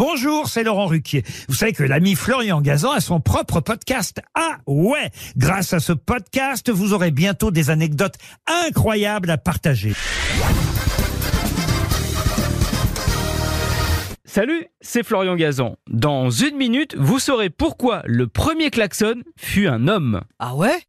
Bonjour, c'est Laurent Ruquier. Vous savez que l'ami Florian Gazan a son propre podcast. Ah ouais Grâce à ce podcast, vous aurez bientôt des anecdotes incroyables à partager. Salut, c'est Florian Gazan. Dans une minute, vous saurez pourquoi le premier klaxon fut un homme. Ah ouais?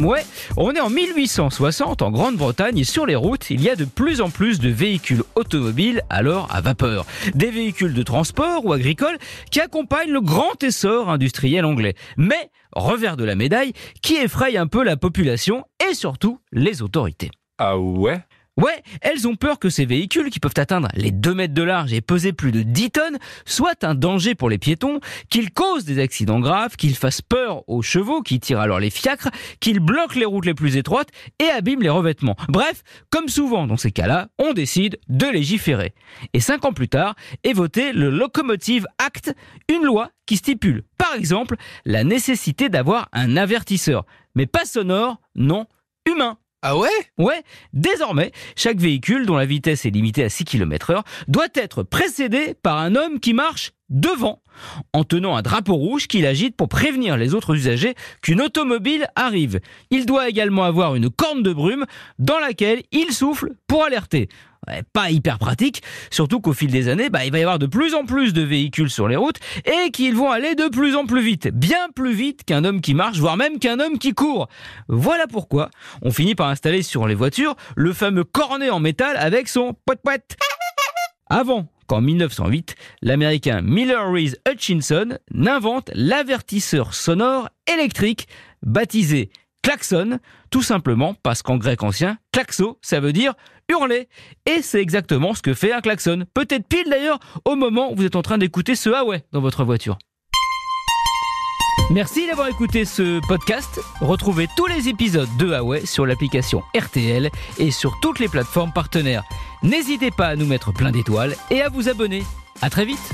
Ouais, on est en 1860 en Grande-Bretagne et sur les routes, il y a de plus en plus de véhicules automobiles, alors à vapeur. Des véhicules de transport ou agricoles qui accompagnent le grand essor industriel anglais. Mais, revers de la médaille, qui effraie un peu la population et surtout les autorités. Ah ouais? Ouais, elles ont peur que ces véhicules, qui peuvent atteindre les 2 mètres de large et peser plus de 10 tonnes, soient un danger pour les piétons, qu'ils causent des accidents graves, qu'ils fassent peur aux chevaux qui tirent alors les fiacres, qu'ils bloquent les routes les plus étroites et abîment les revêtements. Bref, comme souvent dans ces cas-là, on décide de légiférer. Et 5 ans plus tard est voté le Locomotive Act, une loi qui stipule, par exemple, la nécessité d'avoir un avertisseur, mais pas sonore, non, humain. Ah ouais? Ouais, désormais, chaque véhicule dont la vitesse est limitée à 6 km heure doit être précédé par un homme qui marche devant, en tenant un drapeau rouge qu'il agite pour prévenir les autres usagers qu'une automobile arrive. Il doit également avoir une corne de brume dans laquelle il souffle pour alerter. Pas hyper pratique, surtout qu'au fil des années, bah, il va y avoir de plus en plus de véhicules sur les routes et qu'ils vont aller de plus en plus vite, bien plus vite qu'un homme qui marche, voire même qu'un homme qui court. Voilà pourquoi on finit par installer sur les voitures le fameux cornet en métal avec son poète-poète. Avant qu'en 1908, l'américain Miller Reese Hutchinson n'invente l'avertisseur sonore électrique baptisé klaxon, tout simplement parce qu'en grec ancien, klaxo, ça veut dire hurler. Et c'est exactement ce que fait un klaxon. Peut-être pile d'ailleurs au moment où vous êtes en train d'écouter ce ouais dans votre voiture. Merci d'avoir écouté ce podcast. Retrouvez tous les épisodes de Huawei sur l'application RTL et sur toutes les plateformes partenaires. N'hésitez pas à nous mettre plein d'étoiles et à vous abonner. À très vite